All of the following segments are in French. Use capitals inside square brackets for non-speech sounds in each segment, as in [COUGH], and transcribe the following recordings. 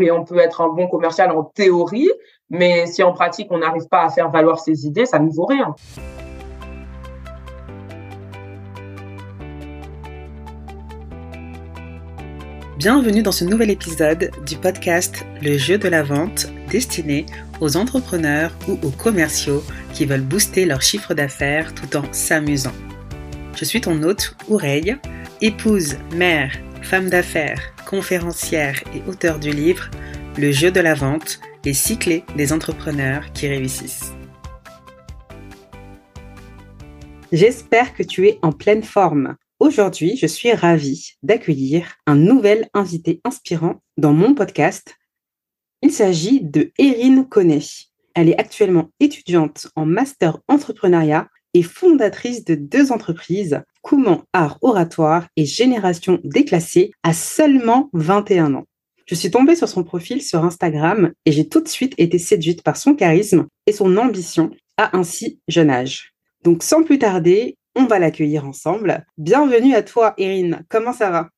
Et on peut être un bon commercial en théorie, mais si en pratique on n'arrive pas à faire valoir ses idées, ça ne vaut rien. Bienvenue dans ce nouvel épisode du podcast Le jeu de la vente destiné aux entrepreneurs ou aux commerciaux qui veulent booster leur chiffre d'affaires tout en s'amusant. Je suis ton hôte, Oureille, épouse, mère, femme d'affaires, conférencière et auteur du livre Le jeu de la vente, les six des entrepreneurs qui réussissent. J'espère que tu es en pleine forme. Aujourd'hui, je suis ravie d'accueillir un nouvel invité inspirant dans mon podcast. Il s'agit de Erin Connet. Elle est actuellement étudiante en master entrepreneuriat et fondatrice de deux entreprises, Comment Art Oratoire et Génération Déclassée, à seulement 21 ans. Je suis tombée sur son profil sur Instagram et j'ai tout de suite été séduite par son charisme et son ambition à un si jeune âge. Donc sans plus tarder, on va l'accueillir ensemble. Bienvenue à toi, Erin. Comment ça va?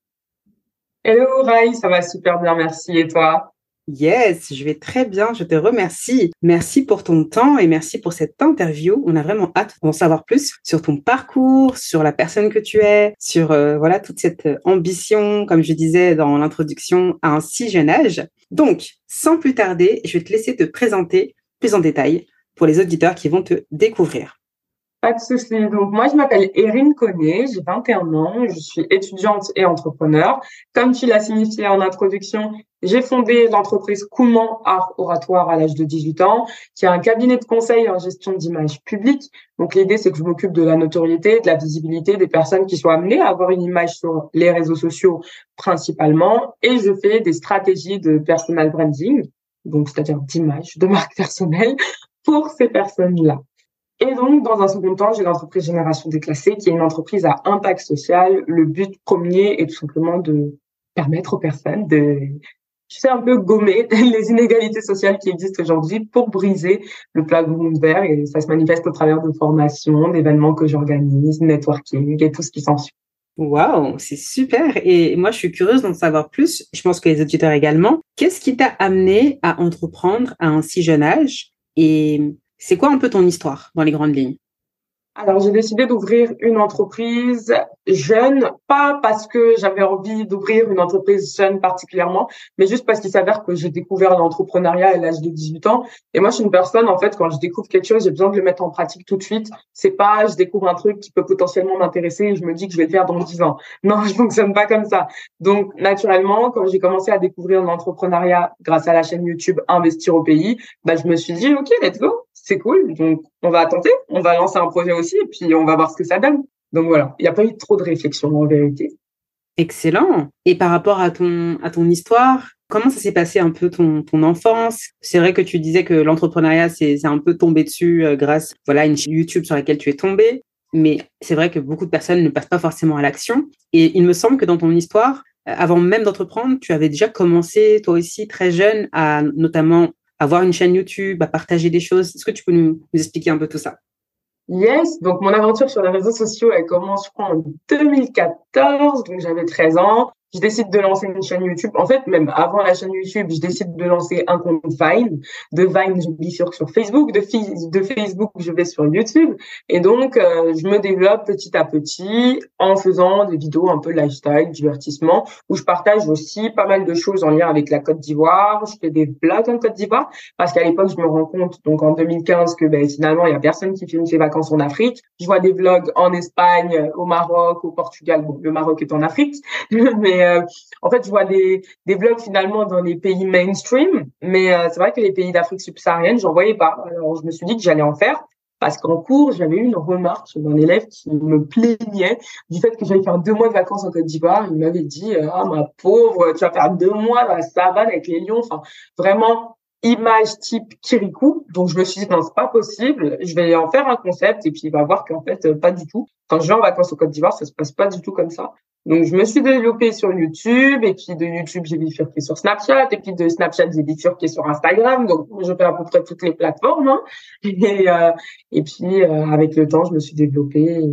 Hello, Rai, ça va super bien, merci. Et toi? Yes, je vais très bien, je te remercie. Merci pour ton temps et merci pour cette interview. On a vraiment hâte d'en savoir plus sur ton parcours, sur la personne que tu es, sur euh, voilà toute cette ambition, comme je disais dans l'introduction, à un si jeune âge. Donc, sans plus tarder, je vais te laisser te présenter plus en détail pour les auditeurs qui vont te découvrir. Pas de souci. Donc, moi, je m'appelle Erin Connet, j'ai 21 ans, je suis étudiante et entrepreneur. Comme tu l'as signifié en introduction, j'ai fondé l'entreprise Comment Art Oratoire à l'âge de 18 ans, qui est un cabinet de conseil en gestion d'image publique. Donc, l'idée, c'est que je m'occupe de la notoriété, de la visibilité des personnes qui sont amenées à avoir une image sur les réseaux sociaux principalement. Et je fais des stratégies de personal branding, donc c'est-à-dire d'image, de marque personnelle pour ces personnes-là. Et donc, dans un second temps, j'ai l'entreprise Génération Déclassée, qui est une entreprise à impact social. Le but premier est tout simplement de permettre aux personnes de, je sais, un peu gommer [LAUGHS] les inégalités sociales qui existent aujourd'hui pour briser le plafond verre. Et ça se manifeste au travers de formations, d'événements que j'organise, networking et tout ce qui s'ensuit. Waouh, c'est super. Et moi, je suis curieuse d'en savoir plus. Je pense que les auditeurs également. Qu'est-ce qui t'a amené à entreprendre à un si jeune âge? Et c'est quoi un peu ton histoire dans les grandes lignes? Alors, j'ai décidé d'ouvrir une entreprise jeune, pas parce que j'avais envie d'ouvrir une entreprise jeune particulièrement, mais juste parce qu'il s'avère que j'ai découvert l'entrepreneuriat à l'âge de 18 ans. Et moi, je suis une personne, en fait, quand je découvre quelque chose, j'ai besoin de le mettre en pratique tout de suite. C'est pas, je découvre un truc qui peut potentiellement m'intéresser et je me dis que je vais le faire dans 10 ans. [LAUGHS] Non, je fonctionne pas comme ça. Donc, naturellement, quand j'ai commencé à découvrir l'entrepreneuriat grâce à la chaîne YouTube Investir au pays, bah, je me suis dit, OK, let's go c'est cool. Donc, on va tenter, on va lancer un projet aussi, et puis on va voir ce que ça donne. Donc voilà, il n'y a pas eu trop de réflexion en vérité. Excellent. Et par rapport à ton, à ton histoire, comment ça s'est passé un peu ton, ton enfance? C'est vrai que tu disais que l'entrepreneuriat, c'est un peu tombé dessus euh, grâce voilà, à une chaîne YouTube sur laquelle tu es tombé. Mais c'est vrai que beaucoup de personnes ne passent pas forcément à l'action. Et il me semble que dans ton histoire, euh, avant même d'entreprendre, tu avais déjà commencé, toi aussi, très jeune, à notamment avoir une chaîne YouTube, à partager des choses. Est-ce que tu peux nous, expliquer un peu tout ça? Yes, donc mon aventure sur les réseaux sociaux, elle commence, je crois, en 2014, donc j'avais 13 ans je décide de lancer une chaîne YouTube. En fait, même avant la chaîne YouTube, je décide de lancer un compte Vine. De Vine, je bifurque sur Facebook. De, de Facebook, je vais sur YouTube. Et donc, euh, je me développe petit à petit en faisant des vidéos un peu lifestyle, divertissement, où je partage aussi pas mal de choses en lien avec la Côte d'Ivoire. Je fais des blagues en Côte d'Ivoire parce qu'à l'époque, je me rends compte, donc en 2015, que ben, finalement, il y a personne qui filme ses vacances en Afrique. Je vois des vlogs en Espagne, au Maroc, au Portugal. Bon, le Maroc est en Afrique, [LAUGHS] mais euh, en fait, je vois des, vlogs finalement dans les pays mainstream, mais euh, c'est vrai que les pays d'Afrique subsaharienne, j'en voyais pas. Alors, je me suis dit que j'allais en faire parce qu'en cours, j'avais eu une remarque d'un élève qui me plaignait du fait que j'allais faire deux mois de vacances en Côte d'Ivoire. Il m'avait dit, euh, ah, ma pauvre, tu vas faire deux mois dans la savane avec les lions. Enfin, vraiment, image type Kirikou. Donc, je me suis dit, non, c'est pas possible. Je vais en faire un concept et puis il va voir qu'en fait, pas du tout. Quand je vais en vacances au Côte d'Ivoire, ça se passe pas du tout comme ça. Donc, je me suis développée sur YouTube, et puis de YouTube, j'ai bifurqué sur Snapchat, et puis de Snapchat, j'ai bifurqué sur Instagram. Donc, je fais à peu près toutes les plateformes. Hein. [LAUGHS] Et, euh, et puis, euh, avec le temps, je me suis développée,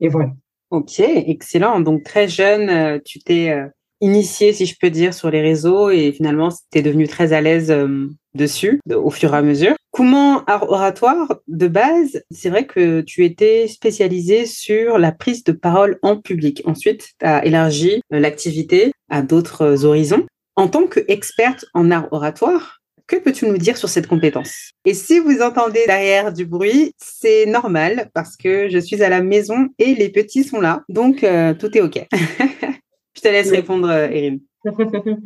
et, voilà. Ok, excellent. Donc, très jeune, euh, tu t'es initié, si je peux dire, sur les réseaux et finalement, tu es devenu très à l'aise euh, dessus au fur et à mesure. Comment oratoire de base, c'est vrai que tu étais spécialisé sur la prise de parole en public. Ensuite, tu as élargi euh, l'activité à d'autres euh, horizons. En tant qu'experte en art oratoire, que peux-tu nous dire sur cette compétence? Et si vous entendez derrière du bruit, c'est normal parce que je suis à la maison et les petits sont là, donc tout est OK. [LAUGHS] je te laisse répondre, Erin. [LAUGHS]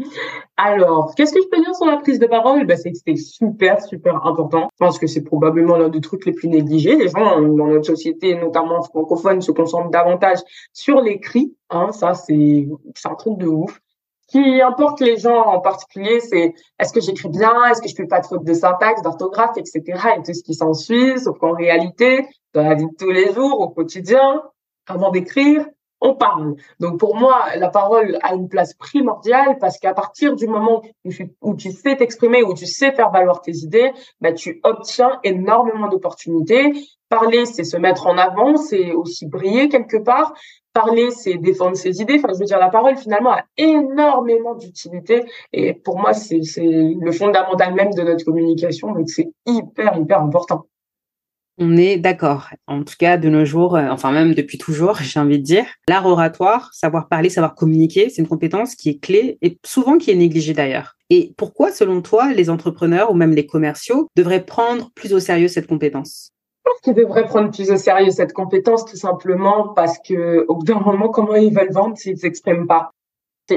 Alors, qu'est-ce que je peux dire sur la prise de parole? Ben, C'est que c'était super, super important. Je pense que c'est probablement l'un des trucs les plus négligés. Les gens dans notre société, notamment francophone, se concentrent davantage sur l'écrit. Hein, ça, c'est un truc de ouf qui importe les gens en particulier, c'est est-ce que j'écris bien, est-ce que je fais pas de faute de syntaxe, d'orthographe, etc. et tout ce qui s'ensuit. Sauf qu'en réalité, dans la vie de tous les jours, au quotidien, avant d'écrire, on parle. Donc pour moi, la parole a une place primordiale parce qu'à partir du moment où tu, sais t'exprimer, où tu sais faire valoir tes idées, bah, tu obtiens énormément d'opportunités. Parler, c'est se mettre en avant, c'est aussi briller quelque part. Parler, c'est défendre ses idées. Enfin, je veux dire, la parole, finalement, a énormément d'utilité. Et pour moi, c'est le fondamental même de notre communication. Donc, c'est hyper, hyper important. On est d'accord. En tout cas, de nos jours, euh, enfin même depuis toujours, [LAUGHS] j'ai envie de dire, l'art oratoire, savoir parler, savoir communiquer, c'est une compétence qui est clé et souvent qui est négligée d'ailleurs. Et pourquoi, selon toi, les entrepreneurs ou même les commerciaux devraient prendre plus au sérieux cette compétence? Je pense qu'ils devraient prendre plus au sérieux cette compétence tout simplement parce que au bout d'un moment, comment ils veulent vendre s'ils s'expriment pas?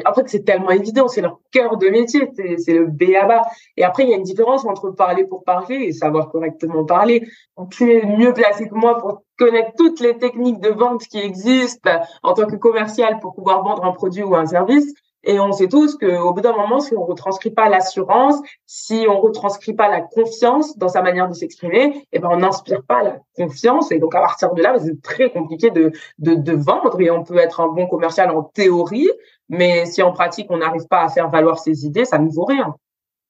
En fait, c'est tellement évident, c'est leur cœur de métier, c'est le B.A.B.A. Et après, il y a une différence entre parler pour parler et savoir correctement parler. Tu es mieux placé que moi pour connaître toutes les techniques de vente qui existent en tant que commercial pour pouvoir vendre un produit ou un service. Et on sait tous qu'au bout d'un moment, si on retranscrit pas l'assurance, si on retranscrit pas la confiance dans sa manière de s'exprimer, eh ben on n'inspire pas la confiance. Et donc à partir de là, c'est très compliqué de, de, de vendre. Et on peut être un bon commercial en théorie, mais si en pratique on n'arrive pas à faire valoir ses idées, ça ne vaut rien.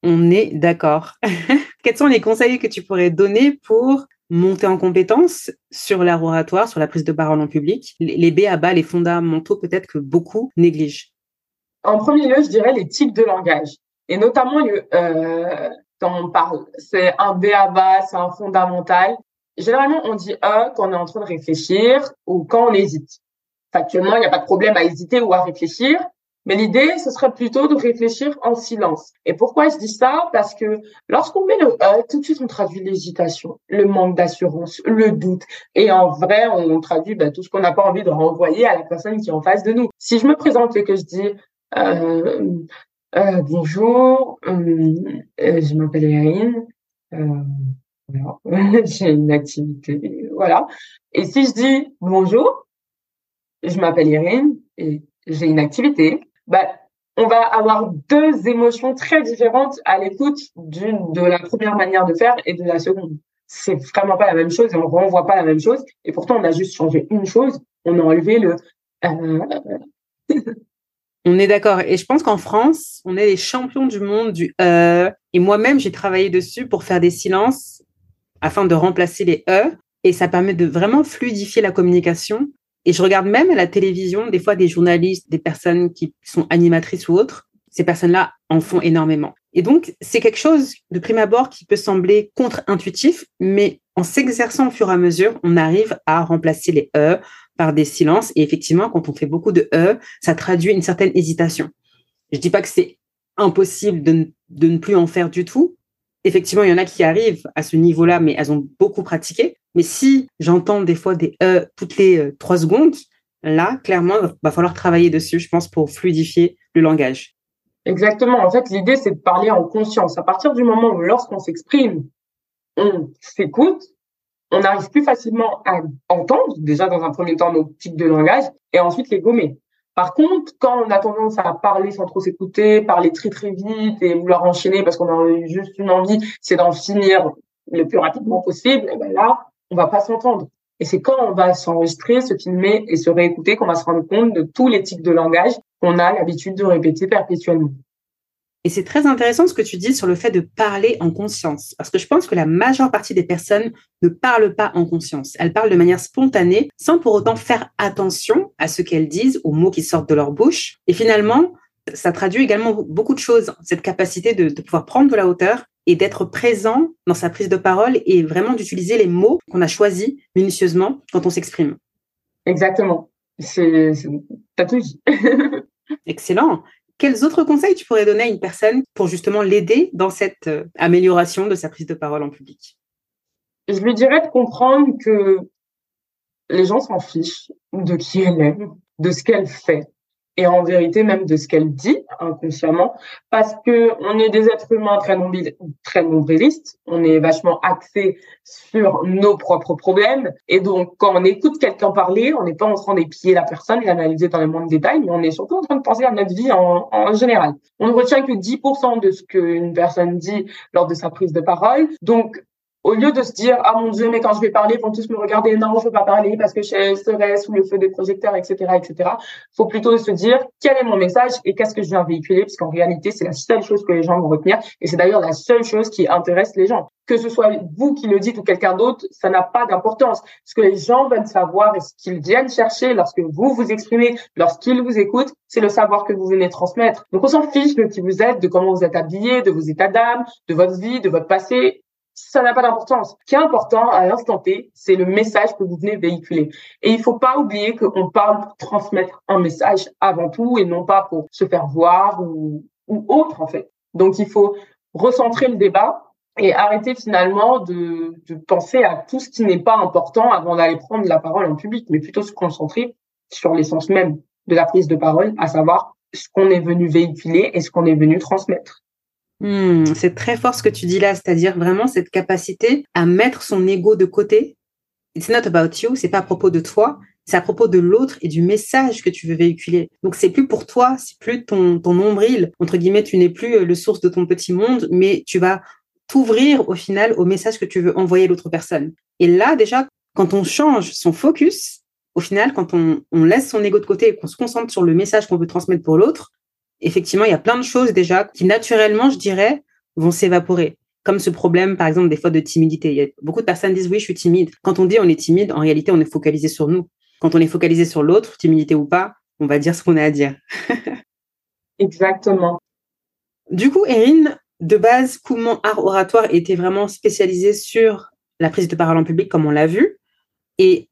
On est d'accord. [LAUGHS] Quels sont les conseils que tu pourrais donner pour monter en compétence sur l'art oratoire, sur la prise de parole en public, les B à bas, les fondamentaux peut-être que beaucoup négligent? En premier lieu, je dirais les types de langage. Et notamment, euh, quand on parle, c'est un B à bas, c'est un fondamental. Généralement, on dit E quand on est en train de réfléchir ou quand on hésite. Factuellement, il n'y a pas de problème à hésiter ou à réfléchir. Mais l'idée, ce serait plutôt de réfléchir en silence. Et pourquoi je dis ça? Parce que lorsqu'on met le E, tout de suite, on traduit l'hésitation, le manque d'assurance, le doute. Et en vrai, on traduit bah, tout ce qu'on n'a pas envie de renvoyer à la personne qui est en face de nous. Si je me présente et que je dis euh, euh, bonjour, euh, je m'appelle Erin. [LAUGHS] j'ai une activité, voilà. Et si je dis bonjour, je m'appelle Erin et j'ai une activité, bah, on va avoir deux émotions très différentes à l'écoute d'une de la première manière de faire et de la seconde. C'est vraiment pas la même chose et on renvoie pas la même chose. Et pourtant, on a juste changé une chose. On a enlevé le [LAUGHS] On est d'accord. Et je pense qu'en France, on est les champions du monde du E. Et moi-même, j'ai travaillé dessus pour faire des silences afin de remplacer les E. Et ça permet de vraiment fluidifier la communication. Et je regarde même à la télévision, des fois, des journalistes, des personnes qui sont animatrices ou autres. Ces personnes-là en font énormément. Et donc, c'est quelque chose de prime abord qui peut sembler contre-intuitif, mais en s'exerçant au fur et à mesure, on arrive à remplacer les E par des silences. Et effectivement, quand on fait beaucoup de E, ça traduit une certaine hésitation. Je dis pas que c'est impossible de, ne plus en faire du tout. Effectivement, il y en a qui arrivent à ce niveau-là, mais elles ont beaucoup pratiqué. Mais si j'entends des fois des E toutes les euh, trois secondes, là, clairement, il va falloir travailler dessus, je pense, pour fluidifier le langage. Exactement. En fait, l'idée, c'est de parler en conscience. À partir du moment où, lorsqu'on s'exprime, on s'écoute, on arrive plus facilement à entendre, déjà dans un premier temps, nos types de langage, et ensuite les gommer. Par contre, quand on a tendance à parler sans trop s'écouter, parler très très vite et vouloir enchaîner parce qu'on a juste une envie, c'est d'en finir le plus rapidement possible, et eh ben là, on va pas s'entendre. Et c'est quand on va s'enregistrer, se filmer et se réécouter qu'on va se rendre compte de tous les types de langage qu'on a l'habitude de répéter perpétuellement. Et c'est très intéressant ce que tu dis sur le fait de parler en conscience, parce que je pense que la majeure partie des personnes ne parlent pas en conscience. Elles parlent de manière spontanée, sans pour autant faire attention à ce qu'elles disent, aux mots qui sortent de leur bouche. Et finalement, Ça traduit également beaucoup de choses, cette capacité de pouvoir prendre de la hauteur et d'être présent dans sa prise de parole et vraiment d'utiliser les mots qu'on a choisis minutieusement quand on s'exprime. Exactement. C'est, t'as tout dit. [LAUGHS] Excellent. Quels autres conseils tu pourrais donner à une personne pour justement l'aider dans cette euh, amélioration de sa prise de parole en public? Je lui dirais de comprendre que les gens s'en fichent de qui elle est, de ce qu'elle fait et en vérité même de ce qu'elle dit inconsciemment, parce que on est des êtres humains très, très nombrilistes, on est vachement axé sur nos propres problèmes, et donc quand on écoute quelqu'un parler, on n'est pas en train d'épier la personne et l'analyser dans les moindres détails, mais on est surtout en train de penser à notre vie en, en général. On ne retient que 10% de ce qu'une personne dit lors de sa prise de parole, donc au lieu de se dire ah mon dieu mais quand je vais parler ils vont tous me regarder non je veux pas parler parce que je serai sous le feu des projecteurs etc etc faut plutôt se dire quel est mon message et qu'est-ce que je viens véhiculer parce qu'en réalité c'est la seule chose que les gens vont retenir et c'est d'ailleurs la seule chose qui intéresse les gens. Que ce soit vous qui le dites ou quelqu'un d'autre ça n'a pas d'importance. Ce que les gens veulent savoir et ce qu'ils viennent chercher lorsque vous vous exprimez lorsqu'ils vous écoutent c'est le savoir que vous venez transmettre. Donc on s'en fiche de qui vous êtes de comment vous êtes habillé de vos états d'âme de votre vie de votre passé ça n'a pas d'importance. Ce qui est important à l'instant T, c'est le message que vous venez véhiculer. Et il faut pas oublier qu'on parle pour transmettre un message avant tout et non pas pour se faire voir ou, ou autre, en fait. Donc, il faut recentrer le débat et arrêter finalement de, de penser à tout ce qui n'est pas important avant d'aller prendre la parole en public, mais plutôt se concentrer sur l'essence même de la prise de parole, à savoir ce qu'on est venu véhiculer et ce qu'on est venu transmettre. Hmm, c'est très fort ce que tu dis là, c'est-à-dire vraiment cette capacité à mettre son ego de côté. It's not about you, c'est pas à propos de toi, c'est à propos de l'autre et du message que tu veux véhiculer. Donc c'est plus pour toi, c'est plus ton, ton nombril, entre guillemets, tu n'es plus euh, le source de ton petit monde, mais tu vas t'ouvrir au final au message que tu veux envoyer à l'autre personne. Et là, déjà, quand on change son focus, au final, quand on, on laisse son ego de côté et qu'on se concentre sur le message qu'on veut transmettre pour l'autre, effectivement, il y a plein de choses déjà qui naturellement, je dirais, vont s'évaporer. Comme ce problème, par exemple, des fois de timidité. Il y a beaucoup de personnes disent oui, je suis timide. Quand on dit on est timide, en réalité, on est focalisé sur nous. Quand on est focalisé sur l'autre, timidité ou pas, on va dire ce qu'on a à dire. [LAUGHS] Exactement. Du coup, Erin, de base, Coumont Art Oratoire était vraiment spécialisé sur la prise de parole en public, comme on l'a vu. Et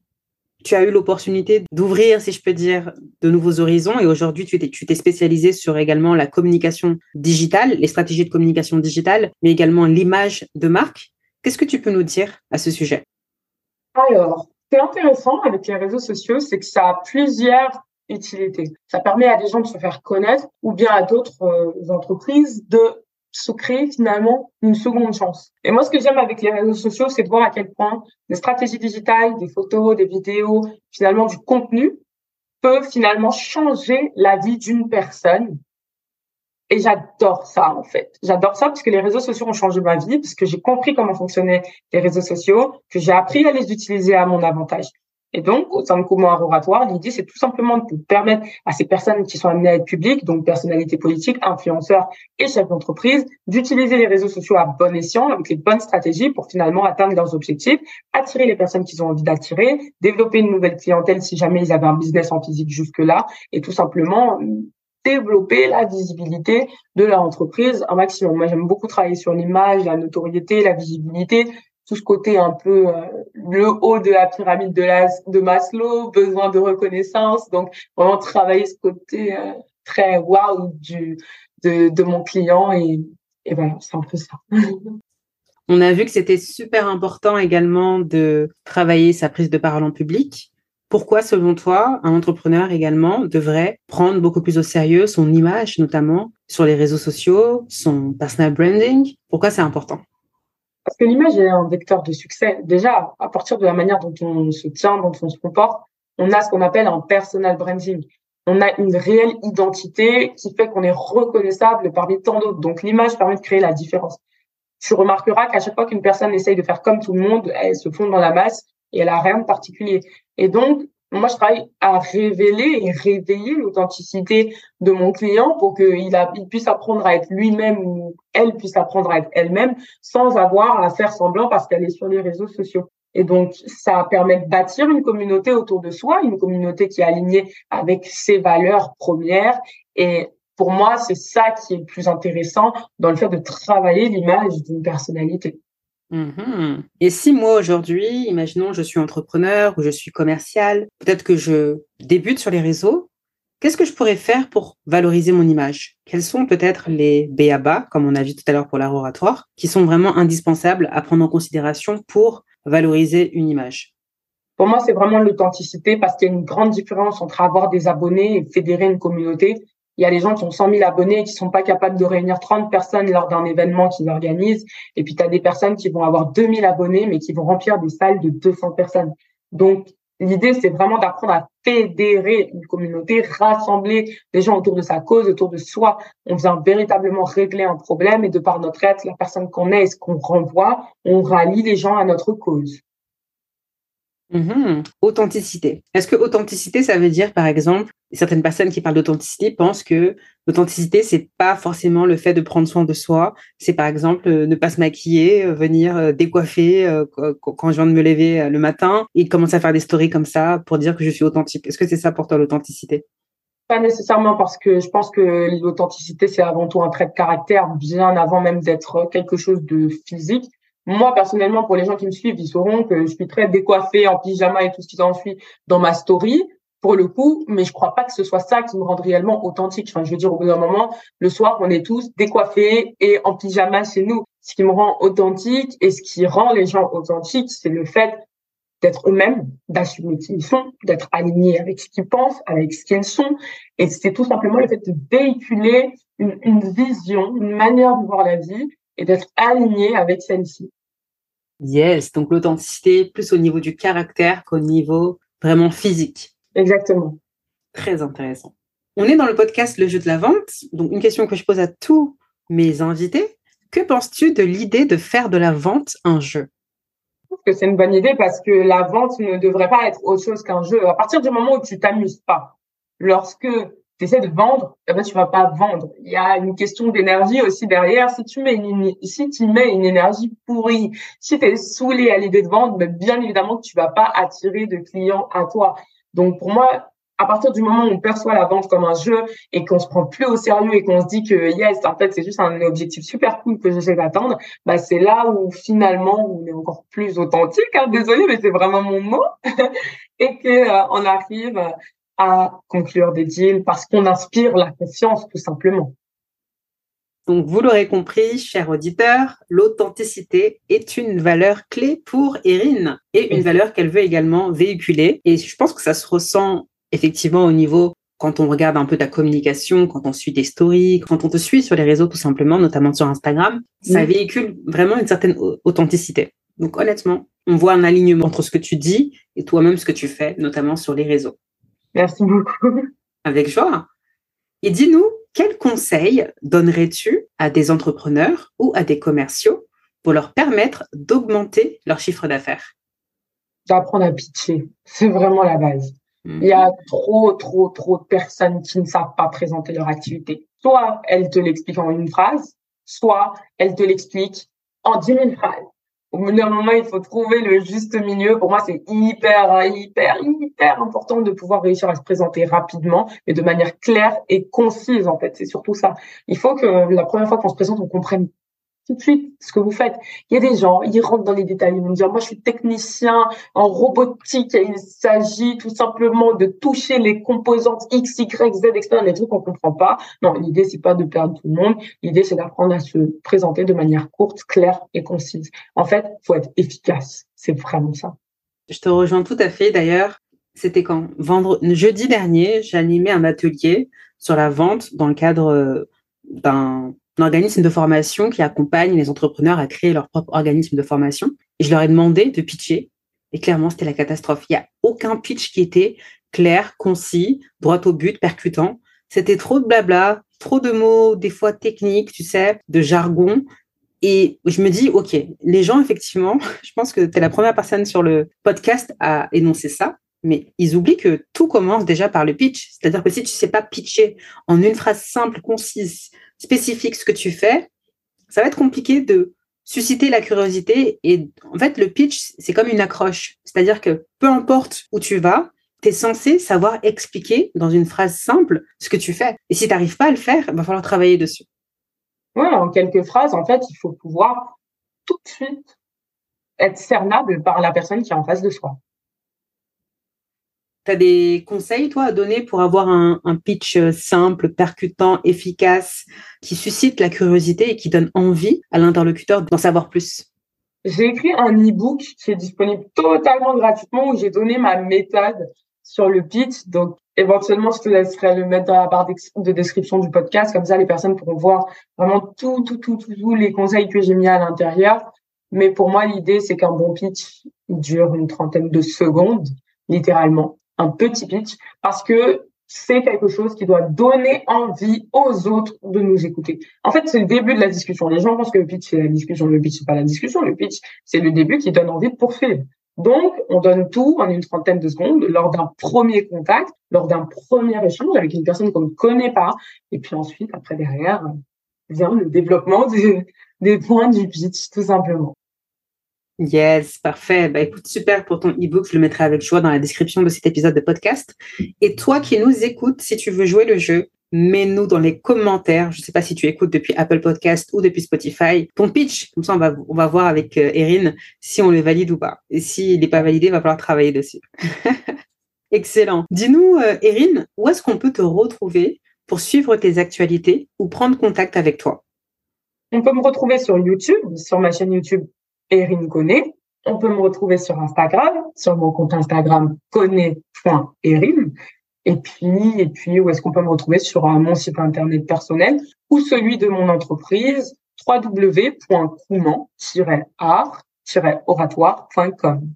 tu as eu l'opportunité d'ouvrir, si je peux dire, de nouveaux horizons. Et aujourd'hui, tu t'es spécialisé sur également la communication digitale, les stratégies de communication digitale, mais également l'image de marque. Qu'est-ce que tu peux nous dire à ce sujet? Alors, ce qui est intéressant avec les réseaux sociaux, c'est que ça a plusieurs utilités. Ça permet à des gens de se faire connaître ou bien à d'autres euh, entreprises de se créer finalement une seconde chance. Et moi, ce que j'aime avec les réseaux sociaux, c'est de voir à quel point des stratégies digitales, des photos, des vidéos, finalement du contenu, peuvent finalement changer la vie d'une personne. Et j'adore ça, en fait. J'adore ça parce que les réseaux sociaux ont changé ma vie, parce que j'ai compris comment fonctionnaient les réseaux sociaux, que j'ai appris à les utiliser à mon avantage. Et donc, au sein de Comment Oratoire, l'idée, c'est tout simplement de permettre à ces personnes qui sont amenées à être publiques, donc personnalités politiques, influenceurs et chefs d'entreprise, d'utiliser les réseaux sociaux à bon escient, avec les bonnes stratégies pour finalement atteindre leurs objectifs, attirer les personnes qu'ils ont envie d'attirer, développer une nouvelle clientèle si jamais ils avaient un business en physique jusque-là, et tout simplement développer la visibilité de leur entreprise un maximum. Moi, j'aime beaucoup travailler sur l'image, la notoriété, la visibilité, tout ce côté un peu euh, le haut de la pyramide de, Maslow, besoin de reconnaissance. Donc, vraiment travailler ce côté euh, très wow du, de, de mon client. Et, et voilà, c'est un peu ça. [LAUGHS] On a vu que c'était super important également de travailler sa prise de parole en public. Pourquoi, selon toi, un entrepreneur également devrait prendre beaucoup plus au sérieux son image, notamment sur les réseaux sociaux, son personal branding? Pourquoi c'est important? Parce que l'image est un vecteur de succès. Déjà, à partir de la manière dont on se tient, dont on se comporte, on a ce qu'on appelle un personal branding. On a une réelle identité qui fait qu'on est reconnaissable parmi tant d'autres. Donc, l'image permet de créer la différence. Tu remarqueras qu'à chaque fois qu'une personne essaye de faire comme tout le monde, elle se fond dans la masse et elle a rien de particulier. Et donc, moi, je travaille à révéler et réveiller l'authenticité de mon client pour qu'il il puisse apprendre à être lui-même ou elle puisse apprendre à être elle-même sans avoir à faire semblant parce qu'elle est sur les réseaux sociaux. Et donc, ça permet de bâtir une communauté autour de soi, une communauté qui est alignée avec ses valeurs premières et pour moi, c'est ça qui est le plus intéressant dans le fait de travailler l'image d'une personnalité. Mhm. Et si moi aujourd'hui, imaginons je suis entrepreneur ou je suis commercial, peut-être que je débute sur les réseaux, qu'est-ce que je pourrais faire pour valoriser mon image? Quels sont peut-être les BABA, comme on a vu tout à l'heure pour l'art oratoire, qui sont vraiment indispensables à prendre en considération pour valoriser une image? Pour moi, c'est vraiment l'authenticité parce qu'il y a une grande différence entre avoir des abonnés et fédérer une communauté. Il y a des gens qui ont 100 000 abonnés et qui sont pas capables de réunir 30 personnes lors d'un événement qu'ils organisent. Et puis, tu as des personnes qui vont avoir 2000 abonnés, mais qui vont remplir des salles de 200 personnes. Donc, l'idée, c'est vraiment d'apprendre à fédérer une communauté, rassembler les gens autour de sa cause, autour de soi. On vient véritablement régler un problème et de par notre être, la personne qu'on est et ce qu'on renvoie, on rallie les gens à notre cause. Mhm. Authenticité. Est-ce que authenticité, ça veut dire, par exemple, certaines personnes qui parlent d'authenticité pensent que l'authenticité, c'est pas forcément le fait de prendre soin de soi. C'est par exemple euh, ne pas se maquiller, euh, venir euh, décoiffer quand je viens de me lever le matin et commencer à faire des stories comme ça pour dire que je suis authentique. Est-ce que c'est ça pour toi l'authenticité? Pas nécessairement parce que je pense que l'authenticité, c'est avant tout un trait de caractère, bien avant même d'être quelque chose de physique. Moi, personnellement, pour les gens qui me suivent, ils sauront que je suis très décoiffée en pyjama et tout ce qui s'ensuit dans ma story, pour le coup, mais je crois pas que ce soit ça qui me rende réellement authentique. Enfin, je veux dire, au bout d'un moment, le soir, on est tous décoiffés et en pyjama chez nous. Ce qui me rend authentique et ce qui rend les gens authentiques, c'est le fait d'être eux-mêmes, d'assumer qui ils sont, d'être alignés avec ce qu'ils pensent, avec ce qu'ils sont. Et c'est tout simplement le fait de véhiculer une, une vision, une manière de voir la vie et d'être aligné avec celle-ci. Yes, donc l'authenticité plus au niveau du caractère qu'au niveau vraiment physique. Exactement. Très intéressant. On est dans le podcast Le jeu de la vente. Donc une question que je pose à tous mes invités. Que penses-tu de l'idée de faire de la vente un jeu? Je trouve que c'est une bonne idée parce que la vente ne devrait pas être autre chose qu'un jeu. À partir du moment où tu t'amuses pas, lorsque tu essaies de vendre, eh ben, tu vas pas vendre. Il y a une question d'énergie aussi derrière. Si tu mets une, si tu mets une énergie pourrie, si tu es saoulé à l'idée de vendre, ben, bien évidemment que tu vas pas attirer de clients à toi. Donc, pour moi, à partir du moment où on perçoit la vente comme un jeu et qu'on se prend plus au sérieux et qu'on se dit que yes, en fait, c'est juste un objectif super cool que j'essaie d'atteindre, bah, c'est là où finalement on est encore plus authentique. Hein, désolé, mais c'est vraiment mon mot. [LAUGHS] et que euh, on arrive à conclure des deals parce qu'on inspire la confiance tout simplement. Donc, vous l'aurez compris, chers auditeurs, l'authenticité est une valeur clé pour Erin et une valeur qu'elle veut également véhiculer. Et je pense que ça se ressent effectivement au niveau quand on regarde un peu ta communication, quand on suit des stories, quand on te suit sur les réseaux tout simplement, notamment sur Instagram, ça véhicule vraiment une certaine authenticité. Donc honnêtement, on voit un alignement entre ce que tu dis et toi-même ce que tu fais, notamment sur les réseaux. Merci beaucoup. Avec joie. Et dis-nous, quels conseils donnerais-tu à des entrepreneurs ou à des commerciaux pour leur permettre d'augmenter leur chiffre d'affaires? D'apprendre à pitcher, c'est vraiment la base. Hmm. Il y a trop, trop, trop de personnes qui ne savent pas présenter leur activité. Soit elles te l'expliquent en une phrase, soit elles te l'expliquent en dix mille phrases au bout d'un moment, il faut trouver le juste milieu. Pour moi, c'est hyper, hyper, hyper important de pouvoir réussir à se présenter rapidement, mais de manière claire et concise, en fait. C'est surtout ça. Il faut que la première fois qu'on se présente, on comprenne tout de suite ce que vous faites. Il y a des gens, ils rentrent dans les détails, ils vont dire, moi je suis technicien en robotique il s'agit tout simplement de toucher les composantes X, Y, Z, etc. Les trucs qu'on comprend pas. Non, l'idée c'est pas de perdre tout le monde. L'idée c'est d'apprendre à se présenter de manière courte, claire et concise. En fait, faut être efficace. C'est vraiment ça. Je te rejoins tout à fait. D'ailleurs, c'était quand? Vendredi, jeudi dernier, animé un atelier sur la vente dans le cadre euh, d'un un organisme de formation qui accompagne les entrepreneurs à créer leur propre organisme de formation. Et je leur ai demandé de pitcher. Et clairement, c'était la catastrophe. Il n'y a aucun pitch qui était clair, concis, droit au but, percutant. C'était trop de blabla, trop de mots, des fois techniques, tu sais, de jargon. Et je me dis, OK, les gens, effectivement, [LAUGHS] je pense que tu es la première personne sur le podcast à énoncer ça, mais ils oublient que tout commence déjà par le pitch. C'est-à-dire que si tu sais pas pitcher en une phrase simple, concise, spécifique ce que tu fais, ça va être compliqué de susciter la curiosité. Et en fait, le pitch, c'est comme une accroche. C'est-à-dire que peu importe où tu vas, tu es censé savoir expliquer dans une phrase simple ce que tu fais. Et si tu n'arrives pas à le faire, il va falloir travailler dessus. Ouais, en quelques phrases, en fait, il faut pouvoir tout de suite être cernable par la personne qui est en face de soi. Tu as des conseils, toi, à donner pour avoir un, pitch euh, simple, percutant, efficace, qui suscite la curiosité et qui donne envie à l'interlocuteur d'en savoir plus? J'ai écrit un e-book qui est disponible totalement gratuitement où j'ai donné ma méthode sur le pitch. Donc, éventuellement, je te laisserai le mettre dans la barre de description du podcast. Comme ça, les personnes pourront voir vraiment tout, tout, tout, tous les conseils que j'ai mis à l'intérieur. Mais pour moi, l'idée, c'est qu'un bon pitch dure une trentaine de secondes, littéralement un petit pitch parce que c'est quelque chose qui doit donner envie aux autres de nous écouter. En fait, c'est le début de la discussion. Les gens pensent que le pitch, c'est la discussion. Le pitch, c'est pas la discussion. Le pitch, c'est le début qui donne envie de poursuivre. Donc, on donne tout en une trentaine de secondes lors d'un premier contact, lors d'un premier échange avec une personne qu'on ne connaît pas. Et puis ensuite, après, derrière, vient le développement [LAUGHS] des, des points du pitch, tout simplement. Yes, parfait. Bah, écoute, super pour ton e-book. Je le mettrai avec joie dans la description de cet épisode de podcast. Et toi qui nous écoutes, si tu veux jouer le jeu, mets-nous dans les commentaires. Je ne sais pas si tu écoutes depuis Apple Podcast ou depuis Spotify. Ton pitch, comme ça, on va, on va voir avec euh, Erin si on le valide ou pas. Et s'il n'est pas validé, il va falloir travailler dessus. [LAUGHS] Excellent. Dis-nous, euh, Erin, où est-ce qu'on peut te retrouver pour suivre tes actualités ou prendre contact avec toi? On peut me retrouver sur YouTube, sur ma chaîne YouTube Erin Koné. On peut me retrouver sur Instagram, sur mon compte Instagram koné.erin. Et puis, et puis, où est-ce qu'on peut me retrouver? Sur mon site internet personnel ou celui de mon entreprise www.couman-art-oratoire.com.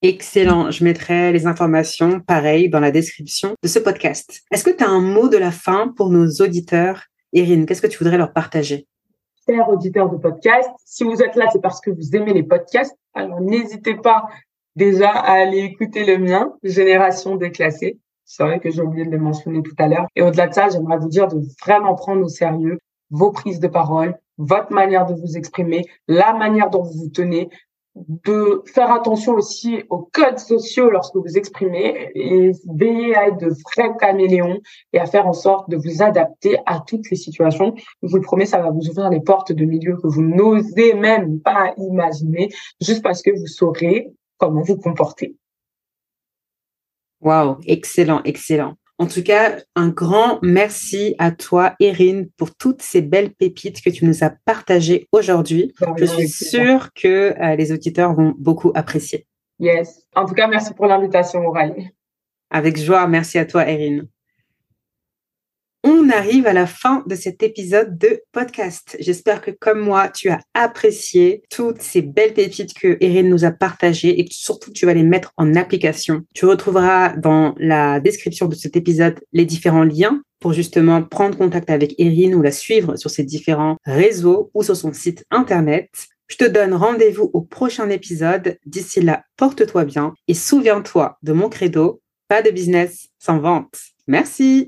Excellent. Je mettrai les informations, pareil, dans la description de ce podcast. Est-ce que tu as un mot de la fin pour nos auditeurs? Erin, qu'est-ce que tu voudrais leur partager? Chers auditeurs de podcast, si vous êtes là, c'est parce que vous aimez les podcasts. Alors n'hésitez pas déjà à aller écouter le mien, Génération déclassée. C'est vrai que j'ai oublié de le mentionner tout à l'heure. Et au-delà de ça, j'aimerais vous dire de vraiment prendre au sérieux vos prises de parole, votre manière de vous exprimer, la manière dont vous vous tenez, de faire attention aussi aux codes sociaux lorsque vous exprimez et veiller à être de vrais caméléons et à faire en sorte de vous adapter à toutes les situations. Je vous le promets, ça va vous ouvrir les portes de milieux que vous n'osez même pas imaginer juste parce que vous saurez comment vous comporter. Wow, excellent, excellent. En tout cas, un grand merci à toi, Erin, pour toutes ces belles pépites que tu nous as partagées aujourd'hui. Je suis sûre que euh, les auditeurs vont beaucoup apprécier. Yes. En tout cas, merci pour l'invitation, Aurélie. Avec joie. Merci à toi, Erin. On arrive à la fin de cet épisode de podcast. J'espère que comme moi, tu as apprécié toutes ces belles pépites que Erin nous a partagées et que surtout tu vas les mettre en application. Tu retrouveras dans la description de cet épisode les différents liens pour justement prendre contact avec Erin ou la suivre sur ses différents réseaux ou sur son site internet. Je te donne rendez-vous au prochain épisode. D'ici là, porte-toi bien et souviens-toi de mon credo, pas de business sans vente. Merci.